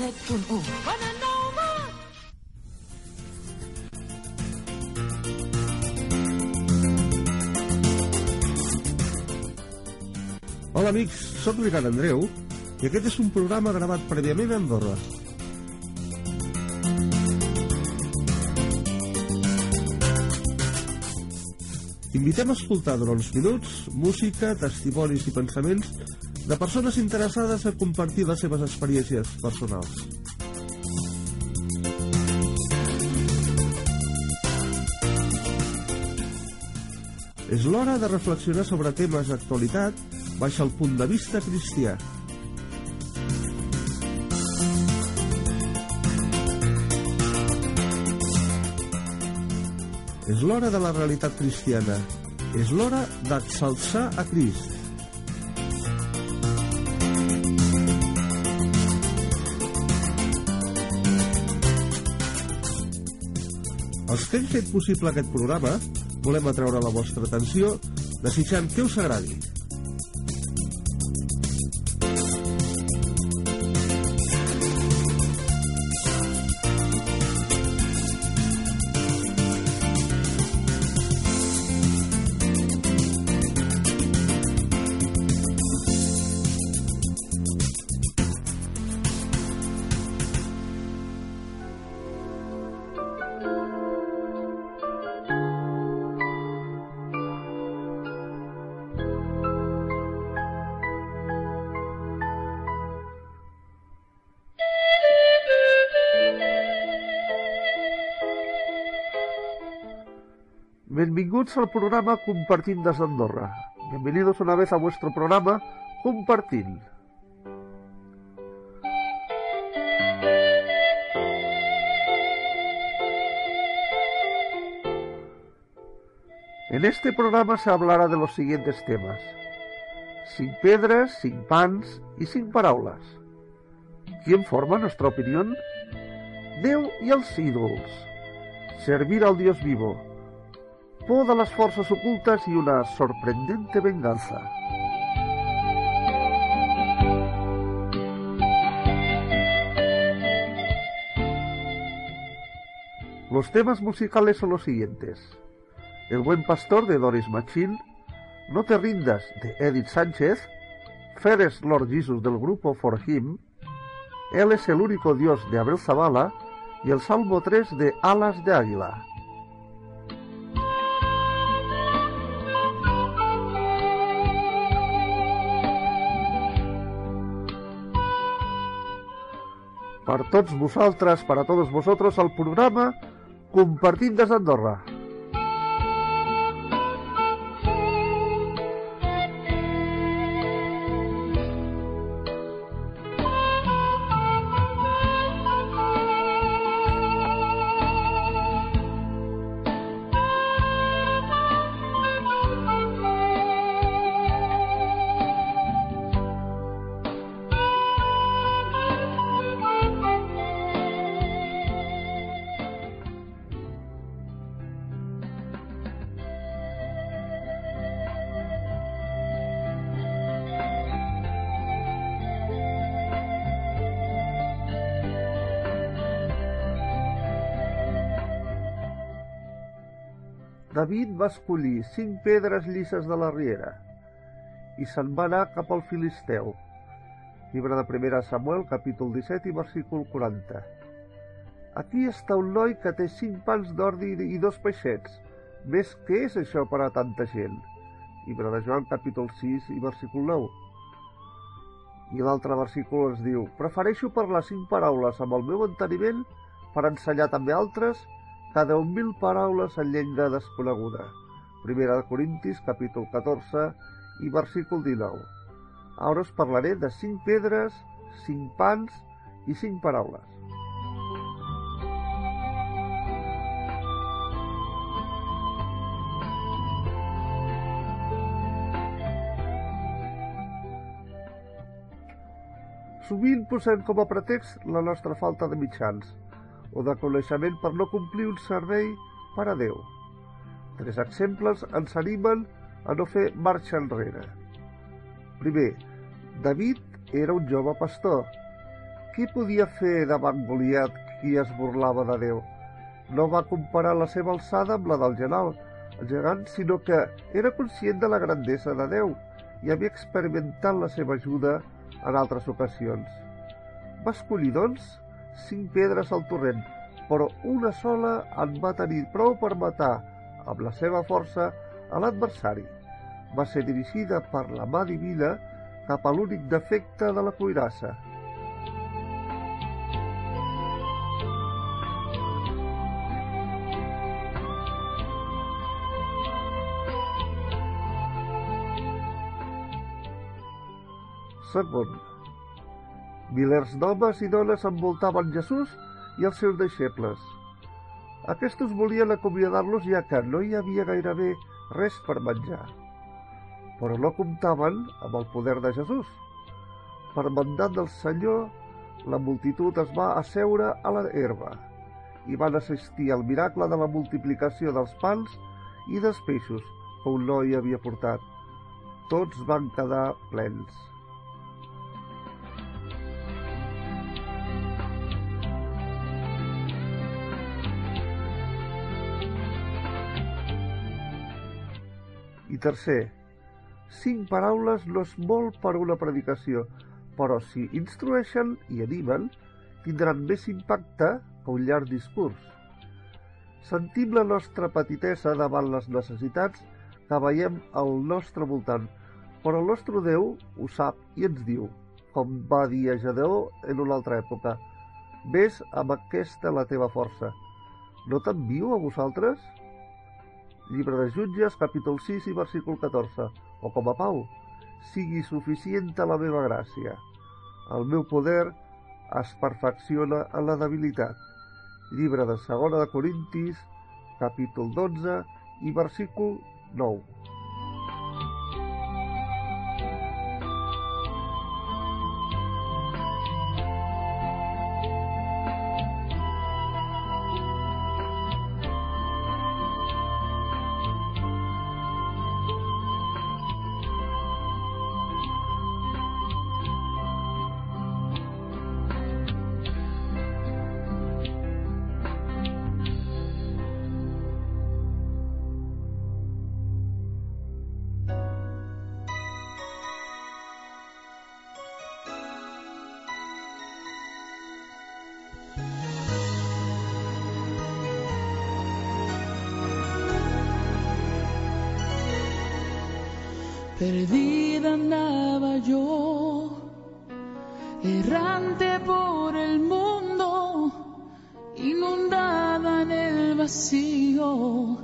107.1. Bonanova. Hola amics, sóc Ricard Andreu i aquest és un programa gravat prèviament a Andorra. Invitem a escoltar durant uns minuts música, testimonis i pensaments de persones interessades a compartir les seves experiències personals. És l'hora de reflexionar sobre temes d'actualitat baix el punt de vista cristià. És l'hora de la realitat cristiana. És l'hora d'exalçar a Crist. Els que hem fet possible aquest programa volem atreure la vostra atenció desitjant que us agradi. Benvinguts al programa Compartint desde Andorra. Bienvenidos una vez a vuestro programa Compartint. En este programa se hablará de los siguientes temas. Sin piedras, sin pans y sin paraules. ¿Quién forma nuestra opinión? Déu i els ídols. Servir al Dios vivo. De las fuerzas ocultas y una sorprendente venganza. Los temas musicales son los siguientes. El buen pastor de Doris Machín, No te rindas de Edith Sánchez, Feres Lord Jesus del grupo For Him, Él es el único Dios de Abel Zavala y el Salmo 3 de Alas de Águila. Per tots vosaltres, per a tots vosotros, el programa Compartint des d'Andorra. David va escollir cinc pedres llisses de la riera i se'n va anar cap al Filisteu. Llibre de 1 Samuel, capítol 17 i versícul 40. Aquí està un noi que té cinc pans d'ordi i dos peixets. Ves què és això per a tanta gent? Llibre de Joan, capítol 6 i versícul 9. I l'altre versícul ens diu Prefereixo parlar cinc paraules amb el meu enteniment per ensenyar també altres cada 10.000 paraules en llengua desconeguda. Primera de Corintis, capítol 14 i versícul 19. Ara us parlaré de cinc pedres, cinc pans i cinc paraules. Sovint posem com a pretext la nostra falta de mitjans o de coneixement per no complir un servei per a Déu. Tres exemples ens animen a no fer marxa enrere. Primer, David era un jove pastor. Què podia fer davant Goliat qui es burlava de Déu? No va comparar la seva alçada amb la del general, el gegant, sinó que era conscient de la grandesa de Déu i havia experimentat la seva ajuda en altres ocasions. Va escollir, doncs, cinc pedres al torrent, però una sola en va tenir prou per matar, amb la seva força, a l'adversari. Va ser dirigida per la mà divina cap a l'únic defecte de la cuirassa. Segon, milers d'homes i dones envoltaven Jesús i els seus deixebles. Aquests volien acomiadar-los ja que no hi havia gairebé res per menjar. Però no comptaven amb el poder de Jesús. Per mandat del Senyor, la multitud es va asseure a la herba i van assistir al miracle de la multiplicació dels pans i dels peixos que un noi havia portat. Tots van quedar plens. Tercer, cinc paraules no és molt per una predicació, però si instrueixen i animen, tindran més impacte que un llarg discurs. Sentim la nostra petitesa davant les necessitats que veiem al nostre voltant, però el nostre Déu ho sap i ens diu, com va dir a Gedeó en una altra època, Ves amb aquesta la teva força. No t'envio a vosaltres? Llibre de Jutges, capítol 6 i versícul 14. O com a Pau, sigui suficient la meva gràcia. El meu poder es perfecciona en la debilitat. Llibre de segona de Corintis, capítol 12 i versícul 9. Perdida andaba yo, errante por el mundo, inundada en el vacío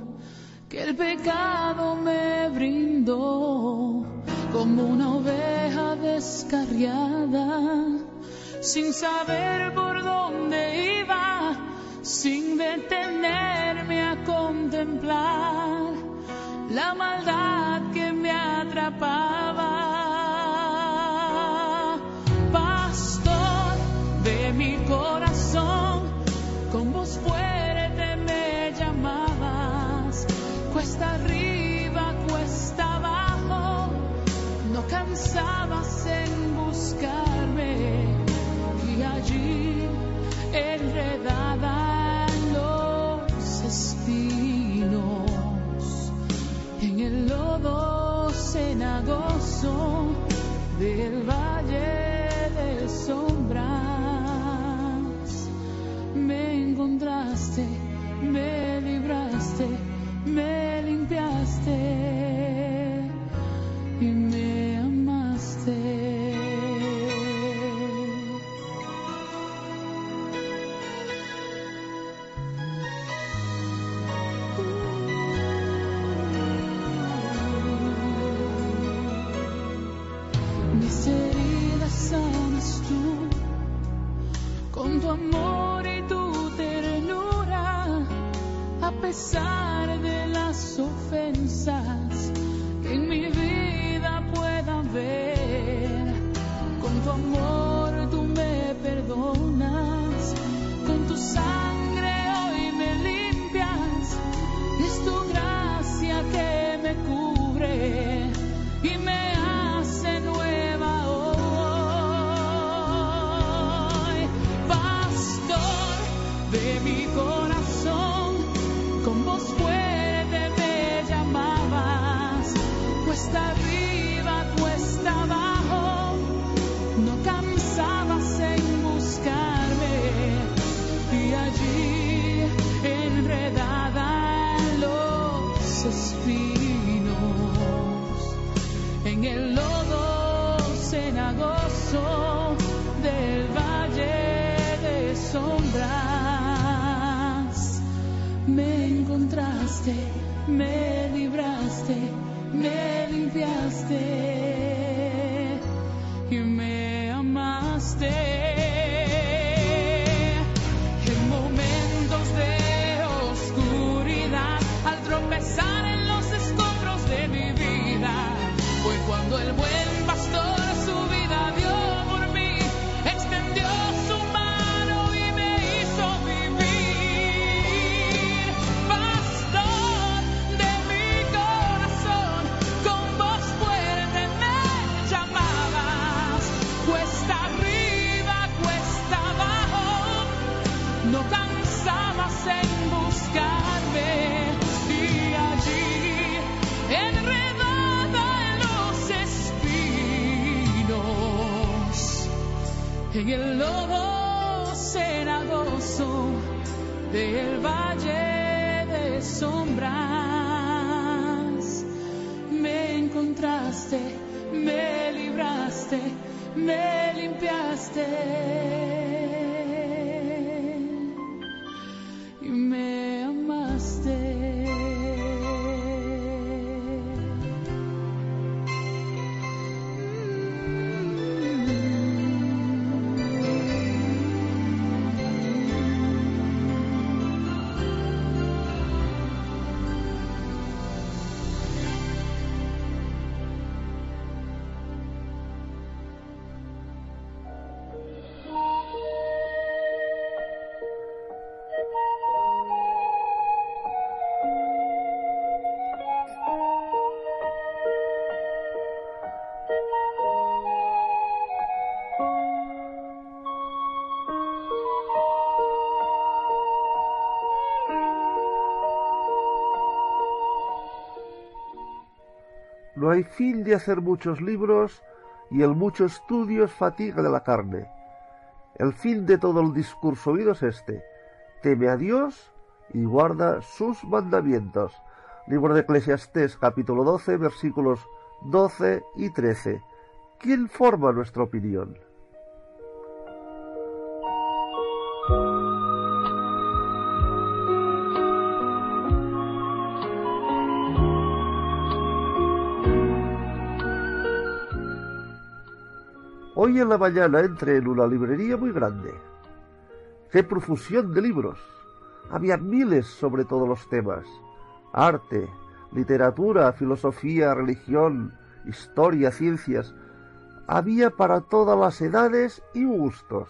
que el pecado me brindó, como una oveja descarriada, sin saber por dónde iba, sin detenerme a contemplar la maldad Pastor de mi corazón, con voz fuerte me llamabas, cuesta arriba, cuesta abajo, no cansabas en buscarme. Y allí enredada corazón de la en el lodo cenagoso del valle de sombras. Me encontraste, me libraste, me limpiaste y me amaste. En momentos de oscuridad, al tropezar en el lodo cenagoso del valle de sombras me encontraste me libraste me limpiaste No hay fin de hacer muchos libros y el mucho estudio es fatiga de la carne. El fin de todo el discurso oído es este. Teme a Dios y guarda sus mandamientos. Libro de Eclesiastés capítulo 12 versículos 12 y 13. ¿Quién forma nuestra opinión? En la mañana entré en una librería muy grande. ¡Qué profusión de libros! Había miles sobre todos los temas. Arte, literatura, filosofía, religión, historia, ciencias. Había para todas las edades y gustos.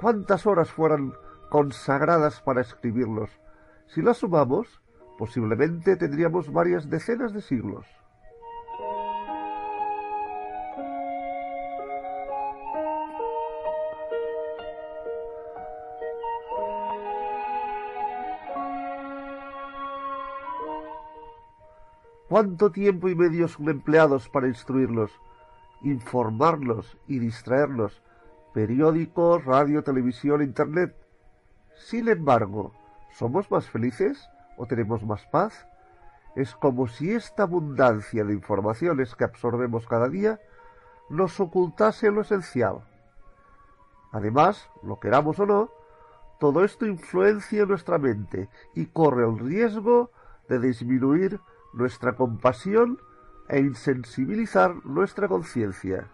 ¿Cuántas horas fueran consagradas para escribirlos? Si las sumamos, posiblemente tendríamos varias decenas de siglos. ¿Cuánto tiempo y medios son empleados para instruirlos, informarlos y distraerlos? Periódicos, radio, televisión, internet. Sin embargo, ¿somos más felices o tenemos más paz? Es como si esta abundancia de informaciones que absorbemos cada día nos ocultase lo esencial. Además, lo queramos o no, todo esto influencia nuestra mente y corre el riesgo de disminuir nuestra compasión e insensibilizar nuestra conciencia.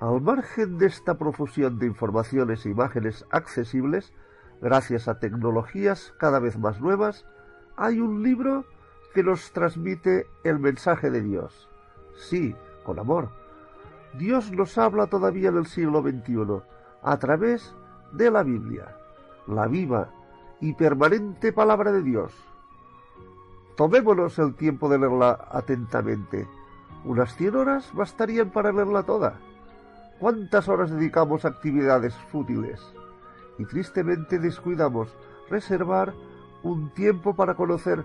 Al margen de esta profusión de informaciones e imágenes accesibles, gracias a tecnologías cada vez más nuevas, hay un libro que nos transmite el mensaje de Dios. Sí, con amor. Dios nos habla todavía en el siglo XXI a través de la Biblia, la viva y permanente palabra de Dios. Tomémonos el tiempo de leerla atentamente. Unas cien horas bastarían para leerla toda. ¿Cuántas horas dedicamos a actividades fútiles? Y tristemente descuidamos reservar un tiempo para conocer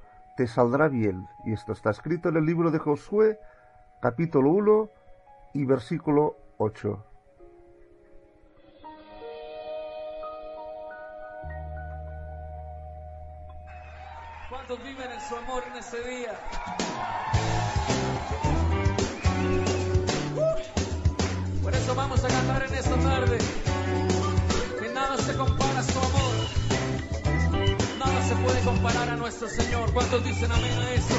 te saldrá bien. Y esto está escrito en el libro de Josué, capítulo 1 y versículo 8. ¿Cuántos viven en su amor en ese día? Por eso vamos a cantar en esta tarde. Que nada se compara a su amor. Puede comparar a nuestro Señor. ¿Cuántos dicen amén a eso?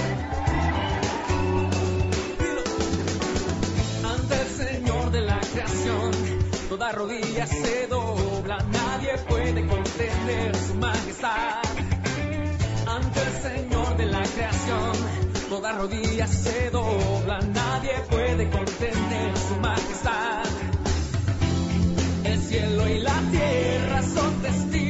Ante el Señor de la creación, toda rodilla se dobla. Nadie puede contener su majestad ante el Señor de la creación. Toda rodilla se dobla, nadie puede contener su majestad. El cielo y la tierra son testigos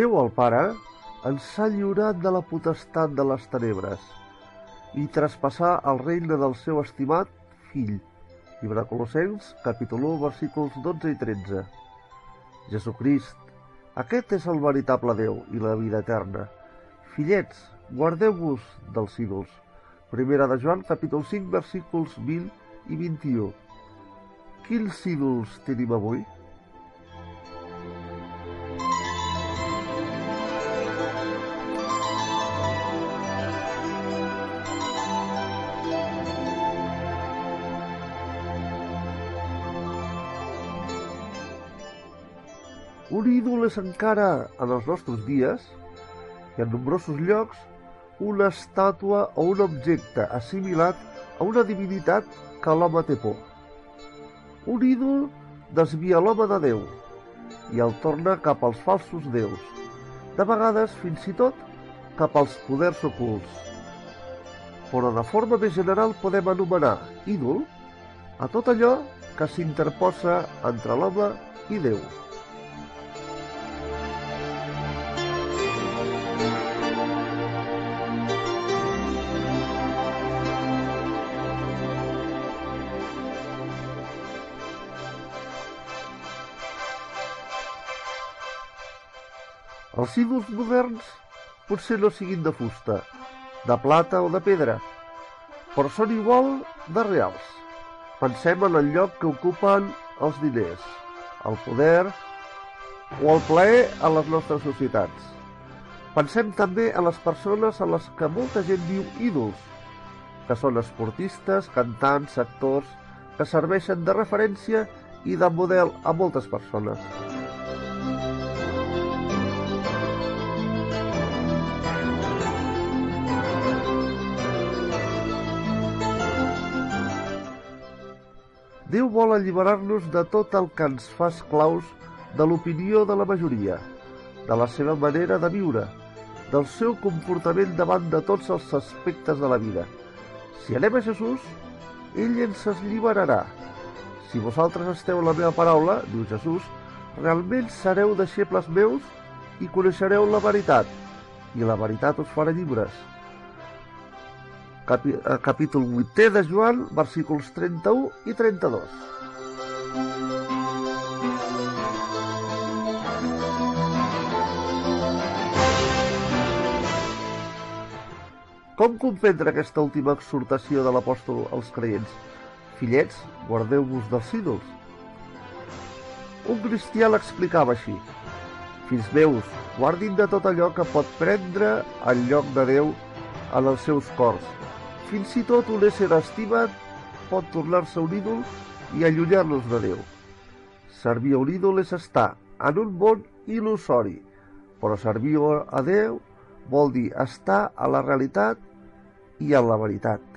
Déu el Pare ens ha lliurat de la potestat de les tenebres i traspassar el regne del seu estimat Fill. Llibre de Colossens, capítol 1, versículos 12 i 13. Jesucrist, aquest és el veritable Déu i la vida eterna. Fillets, guardeu-vos dels ídols. Primera de Joan, capítol 5, versículos 20 i 21. Quins ídols tenim avui? És encara, en els nostres dies, i en nombrosos llocs, una estàtua o un objecte assimilat a una divinitat que l'home té por. Un ídol desvia l'home de Déu i el torna cap als falsos déus, de vegades fins i tot cap als poders ocults. Però de forma més general podem anomenar ídol a tot allò que s'interposa entre l'home i Déu. Els ídols moderns potser no siguin de fusta, de plata o de pedra, però són igual de reals. Pensem en el lloc que ocupen els diners, el poder o el plaer a les nostres societats. Pensem també en les persones a les que molta gent diu ídols, que són esportistes, cantants, actors, que serveixen de referència i de model a moltes persones. Déu vol alliberar-nos de tot el que ens fa esclaus de l'opinió de la majoria, de la seva manera de viure, del seu comportament davant de tots els aspectes de la vida. Si anem a Jesús, ell ens alliberarà. Si vosaltres esteu la meva paraula, diu Jesús, realment sereu deixebles meus i coneixereu la veritat, i la veritat us farà llibres. Capi capítol 8 de Joan, versículos 31 i 32. Com comprendre aquesta última exhortació de l'apòstol als creients? Fillets, guardeu-vos dels ídols. Un cristià l'explicava així. Fills meus, guardin de tot allò que pot prendre el lloc de Déu en els seus cors. Fins i tot un ésser estimat pot tornar-se un ídol i allunyar-nos de Déu. Servir a un ídol és estar en un món il·lusori, però servir a Déu vol dir estar a la realitat i a la veritat.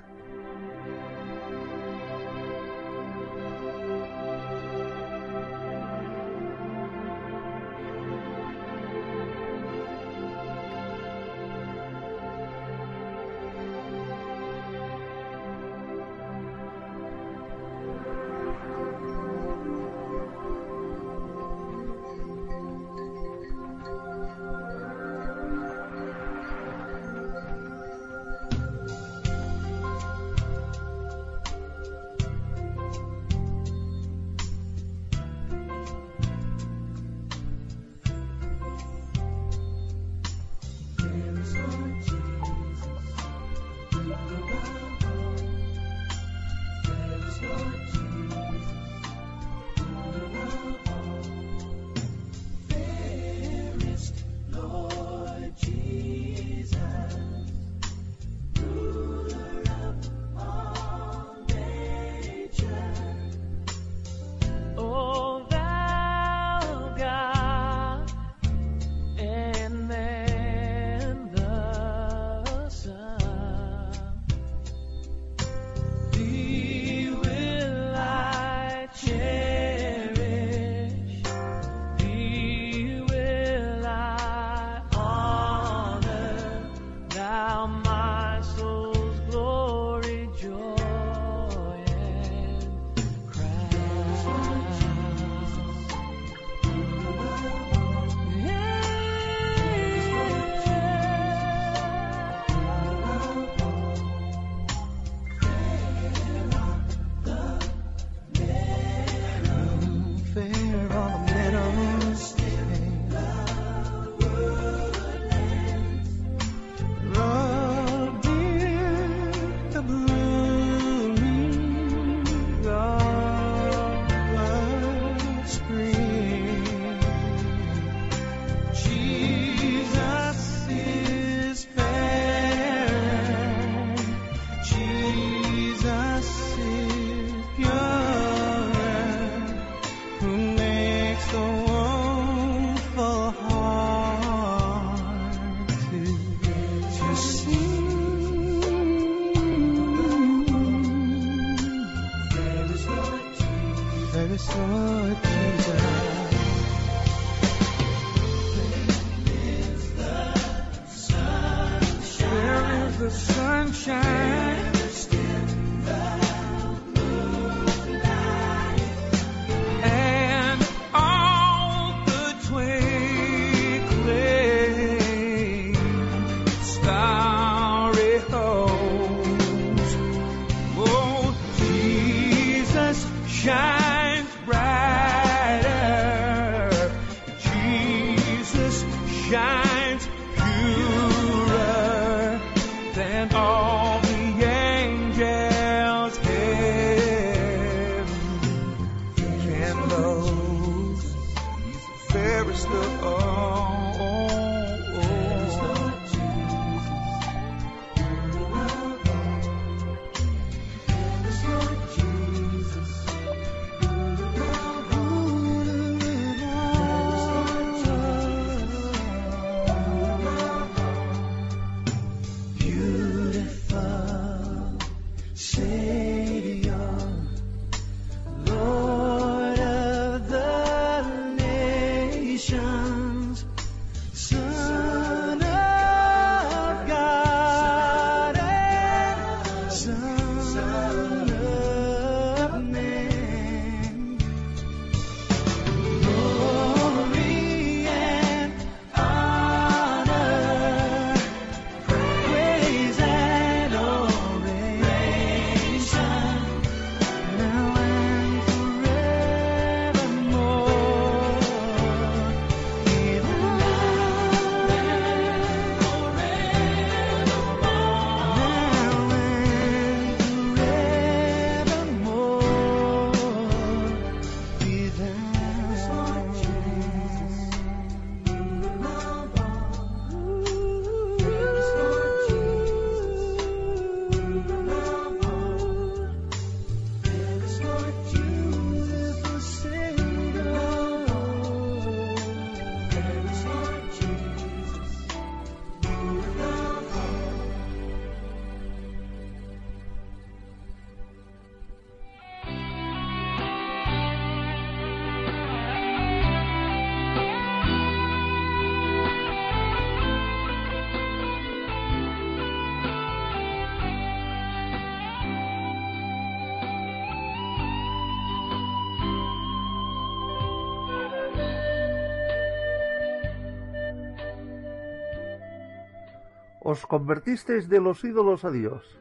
Os convertisteis de los ídolos a Dios,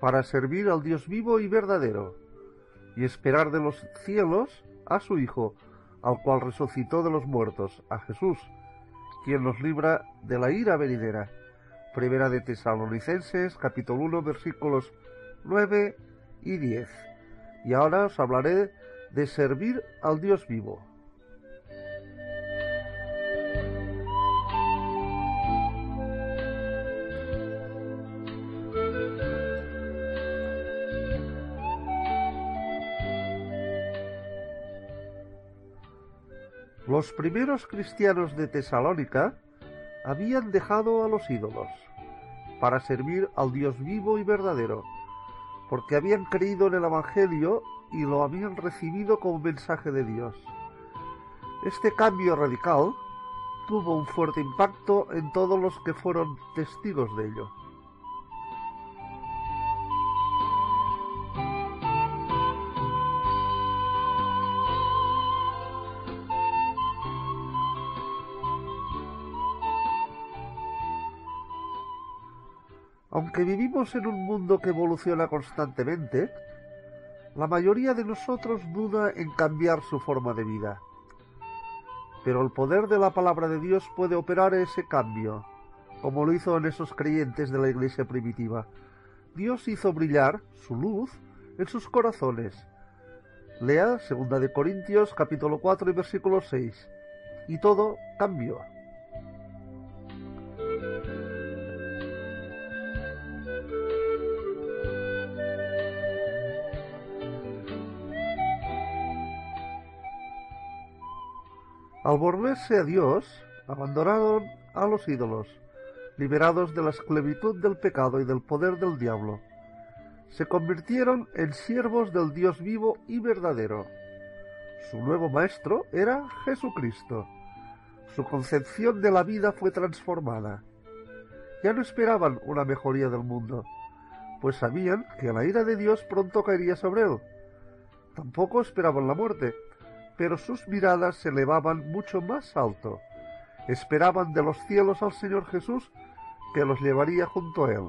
para servir al Dios vivo y verdadero, y esperar de los cielos a su Hijo, al cual resucitó de los muertos, a Jesús, quien nos libra de la ira venidera. Primera de Tesalonicenses, capítulo 1, versículos 9 y 10. Y ahora os hablaré de servir al Dios vivo. Los primeros cristianos de Tesalónica habían dejado a los ídolos para servir al Dios vivo y verdadero, porque habían creído en el Evangelio y lo habían recibido como mensaje de Dios. Este cambio radical tuvo un fuerte impacto en todos los que fueron testigos de ello. Vivimos en un mundo que evoluciona constantemente, la mayoría de nosotros duda en cambiar su forma de vida. Pero el poder de la palabra de Dios puede operar ese cambio, como lo hizo en esos creyentes de la iglesia primitiva. Dios hizo brillar su luz en sus corazones. Lea 2 de Corintios capítulo 4 y versículo 6. Y todo cambió. Al volverse a Dios, abandonaron a los ídolos, liberados de la esclavitud del pecado y del poder del diablo. Se convirtieron en siervos del Dios vivo y verdadero. Su nuevo maestro era Jesucristo. Su concepción de la vida fue transformada. Ya no esperaban una mejoría del mundo, pues sabían que la ira de Dios pronto caería sobre él. Tampoco esperaban la muerte, pero sus miradas se elevaban mucho más alto. Esperaban de los cielos al Señor Jesús que los llevaría junto a él.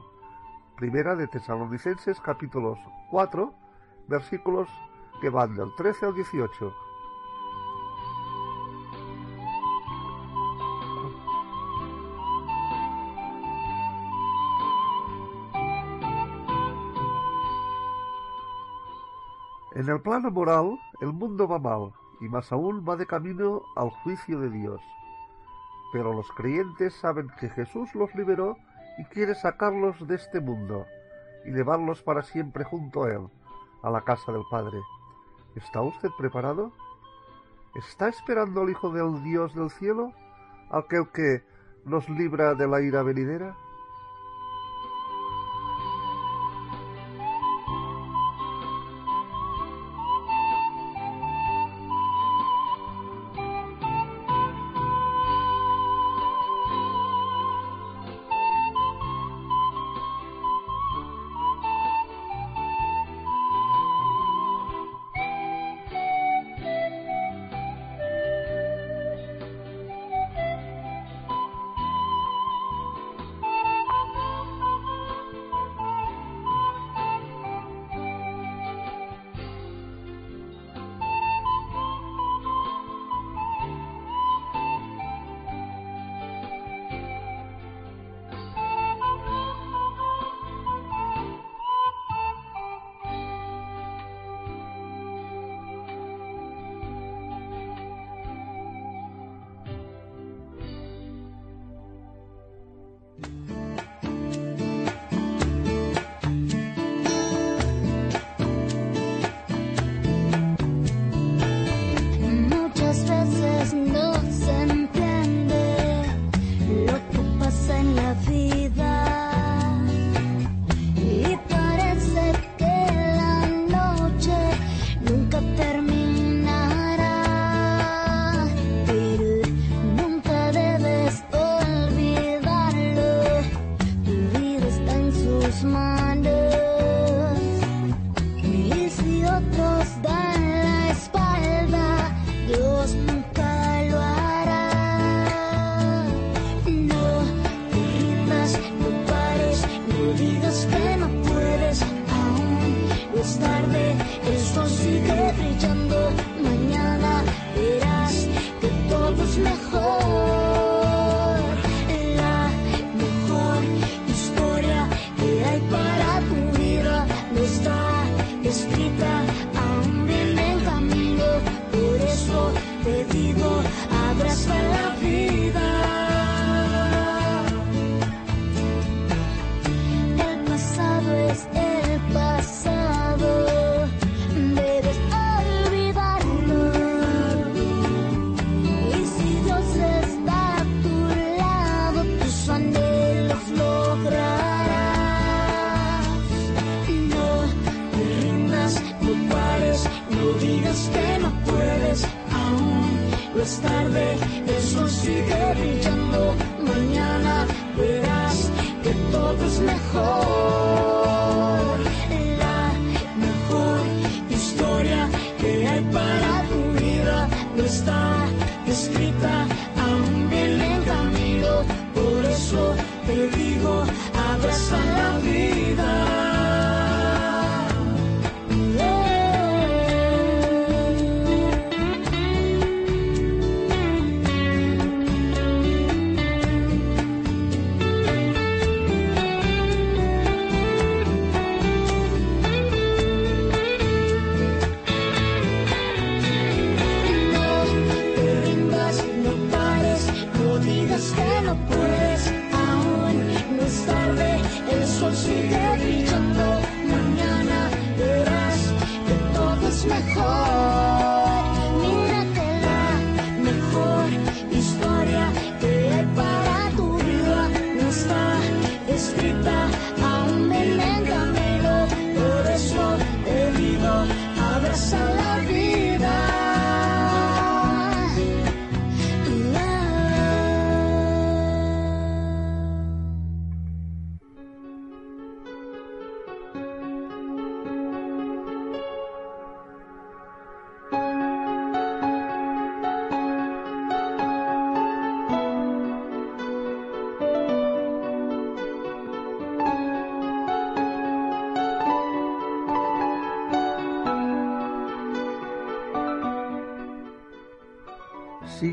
Primera de Tesalonicenses capítulos 4, versículos que van del 13 al 18. En el plano moral, el mundo va mal, y más aún va de camino al juicio de Dios. Pero los creyentes saben que Jesús los liberó y quiere sacarlos de este mundo y llevarlos para siempre junto a Él, a la casa del Padre. ¿Está usted preparado? ¿Está esperando al Hijo del Dios del cielo, aquel que nos libra de la ira venidera?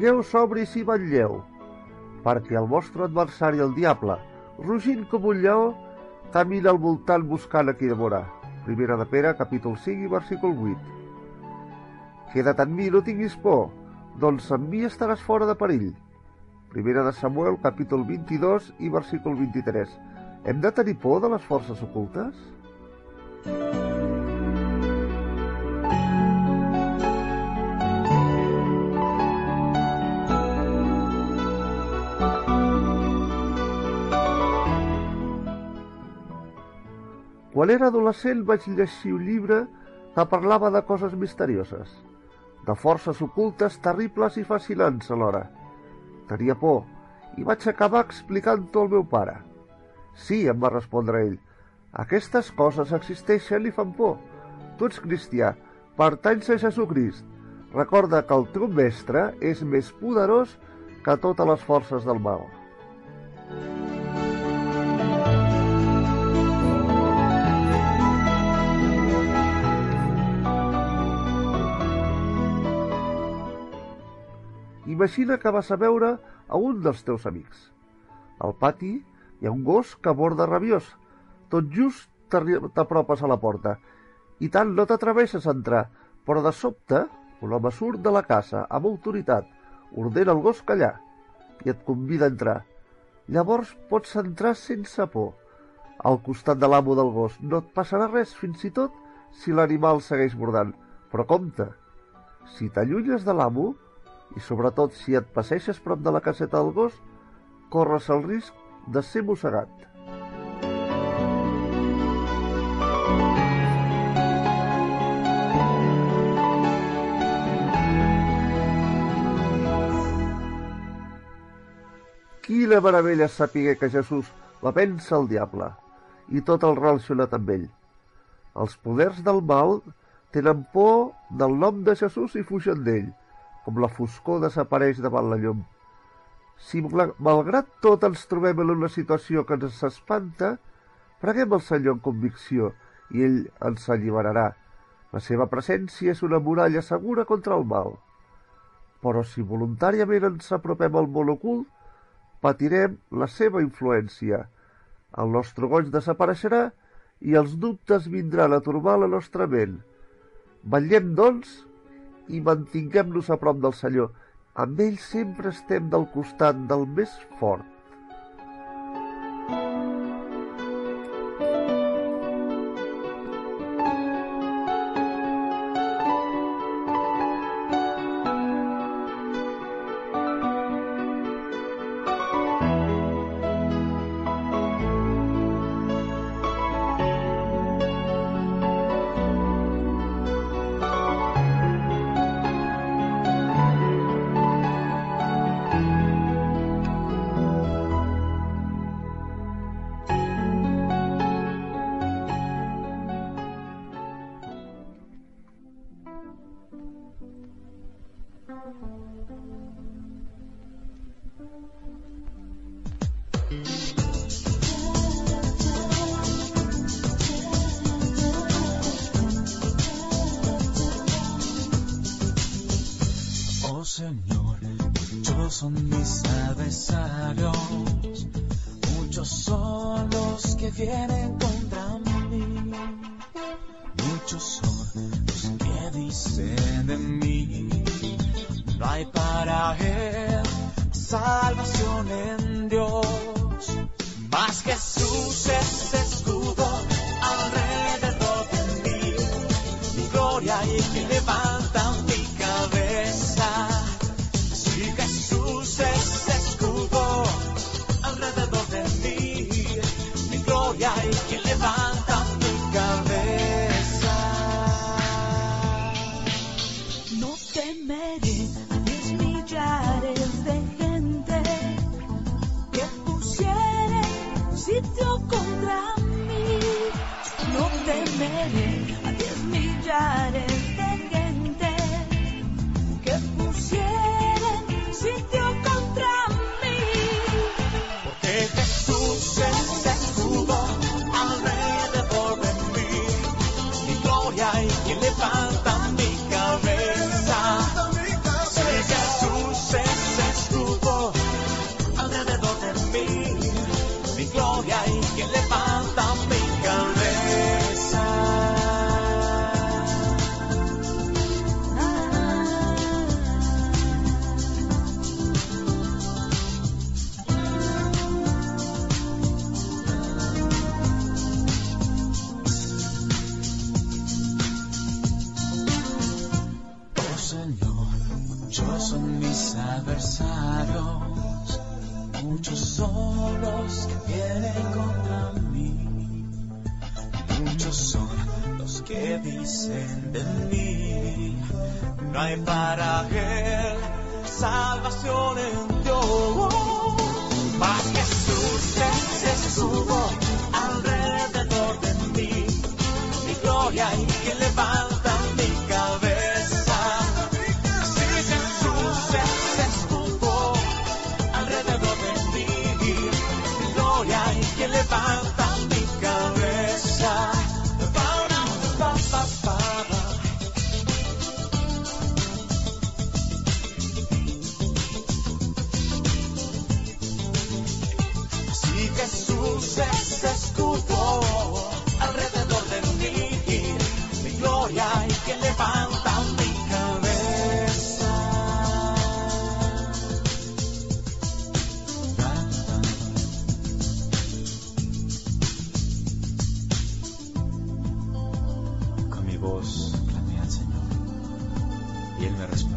Sigueu sobris i vetlleu, perquè el vostre adversari, el diable, rugint com un lleó, camina al voltant buscant a qui devorar. Primera de Pere, capítol 5 i versícul 8. Queda't en mi, no tinguis por, doncs amb mi estaràs fora de perill. Primera de Samuel, capítol 22 i versícul 23. Hem de tenir por de les forces ocultes? Quan era adolescent vaig llegir un llibre que parlava de coses misterioses, de forces ocultes terribles i fascinants alhora. Tenia por i vaig acabar explicant-ho al meu pare. Sí, em va respondre ell, aquestes coses existeixen i fan por. Tu ets cristià, pertanys a Jesucrist. Recorda que el teu mestre és més poderós que totes les forces del mal. Imagina que vas a veure a un dels teus amics. Al pati hi ha un gos que borda rabiós. Tot just t'apropes a la porta i tant no t'atreveixes a entrar, però de sobte un home surt de la casa amb autoritat, ordena el gos callar i et convida a entrar. Llavors pots entrar sense por. Al costat de l'amo del gos no et passarà res, fins i tot si l'animal segueix bordant. Però compte, si t'allunyes de l'amo, i sobretot si et passeixes prop de la caseta del gos, corres el risc de ser mossegat. Quina meravella sapiguer que Jesús la pensa el diable i tot el relacionat amb ell. Els poders del mal tenen por del nom de Jesús i fugen d'ell, com la foscor desapareix davant la llum. Si malgrat tot ens trobem en una situació que ens espanta, preguem al Senyor en convicció i ell ens alliberarà. La seva presència és una muralla segura contra el mal. Però si voluntàriament ens apropem al món ocult, patirem la seva influència. El nostre goig desapareixerà i els dubtes vindran a turbar la nostra ment. Vetllem, doncs, i mantinguem-nos a prop del Senyor. Amb ell sempre estem del costat del més fort. son mis adversarios, muchos son los que vienen vos, clamé al Señor, y Él me respondió.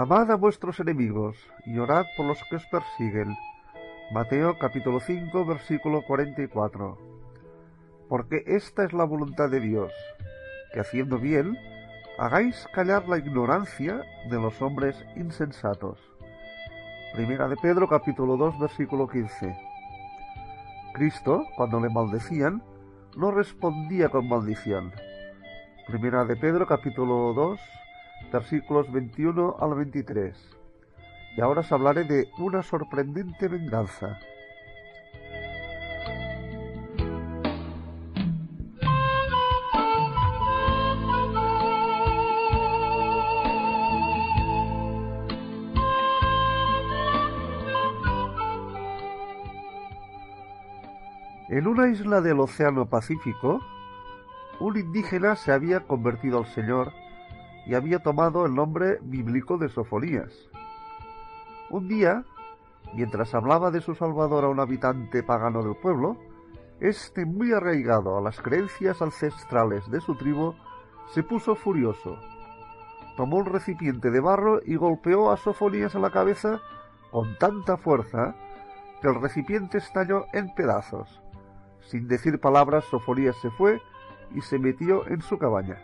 Amad a vuestros enemigos y orad por los que os persiguen. Mateo capítulo 5 versículo 44. Porque esta es la voluntad de Dios, que haciendo bien, hagáis callar la ignorancia de los hombres insensatos. Primera de Pedro capítulo 2 versículo 15. Cristo, cuando le maldecían, no respondía con maldición. Primera de Pedro capítulo 2 versículos 21 al 23. Y ahora os hablaré de una sorprendente venganza. En una isla del Océano Pacífico, un indígena se había convertido al Señor y había tomado el nombre bíblico de Sofonías. Un día, mientras hablaba de su Salvador a un habitante pagano del pueblo, este, muy arraigado a las creencias ancestrales de su tribu, se puso furioso. Tomó un recipiente de barro y golpeó a Sofonías en la cabeza con tanta fuerza que el recipiente estalló en pedazos. Sin decir palabras, Sofonías se fue y se metió en su cabaña.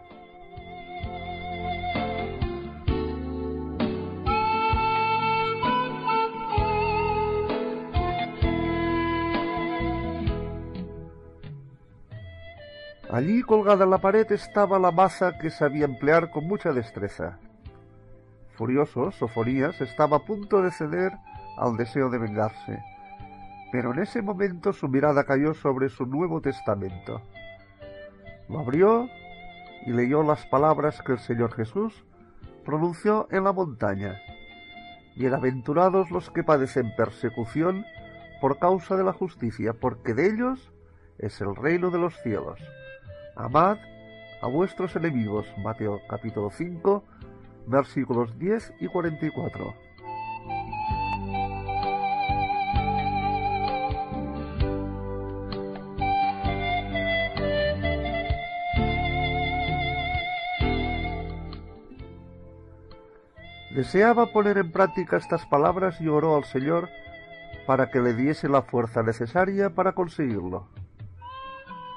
Allí colgada en la pared estaba la masa que sabía emplear con mucha destreza. Furioso, Sofonías estaba a punto de ceder al deseo de vengarse, pero en ese momento su mirada cayó sobre su Nuevo Testamento. Lo abrió y leyó las palabras que el Señor Jesús pronunció en la montaña. Bienaventurados los que padecen persecución por causa de la justicia, porque de ellos es el reino de los cielos. Amad a vuestros enemigos. Mateo capítulo 5, versículos 10 y 44. Deseaba poner en práctica estas palabras y oró al Señor para que le diese la fuerza necesaria para conseguirlo.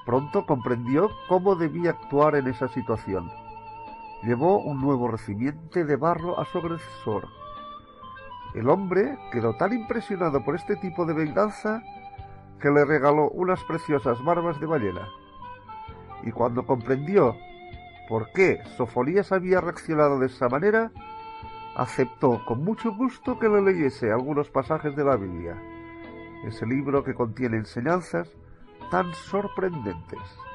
Pronto comprendió cómo debía actuar en esa situación. Llevó un nuevo recipiente de barro a su agresor. El hombre quedó tan impresionado por este tipo de venganza que le regaló unas preciosas barbas de ballena. Y cuando comprendió por qué Sofonías había reaccionado de esa manera, aceptó con mucho gusto que le leyese algunos pasajes de la Biblia, ese libro que contiene enseñanzas tan sorprendentes.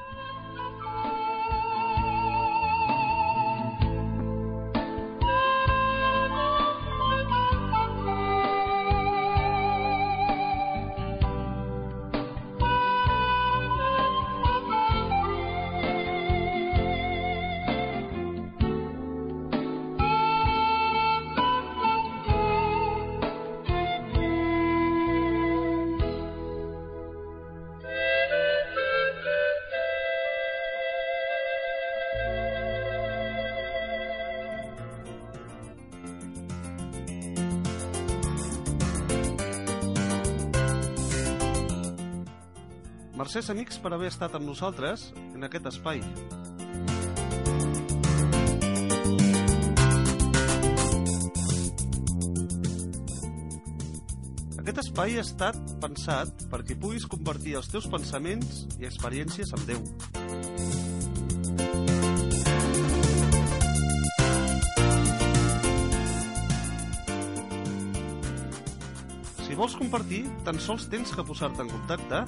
Mercès, amics, per haver estat amb nosaltres en aquest espai. Aquest espai ha estat pensat perquè puguis compartir els teus pensaments i experiències amb Déu. Si vols compartir, tan sols tens que posar-te en contacte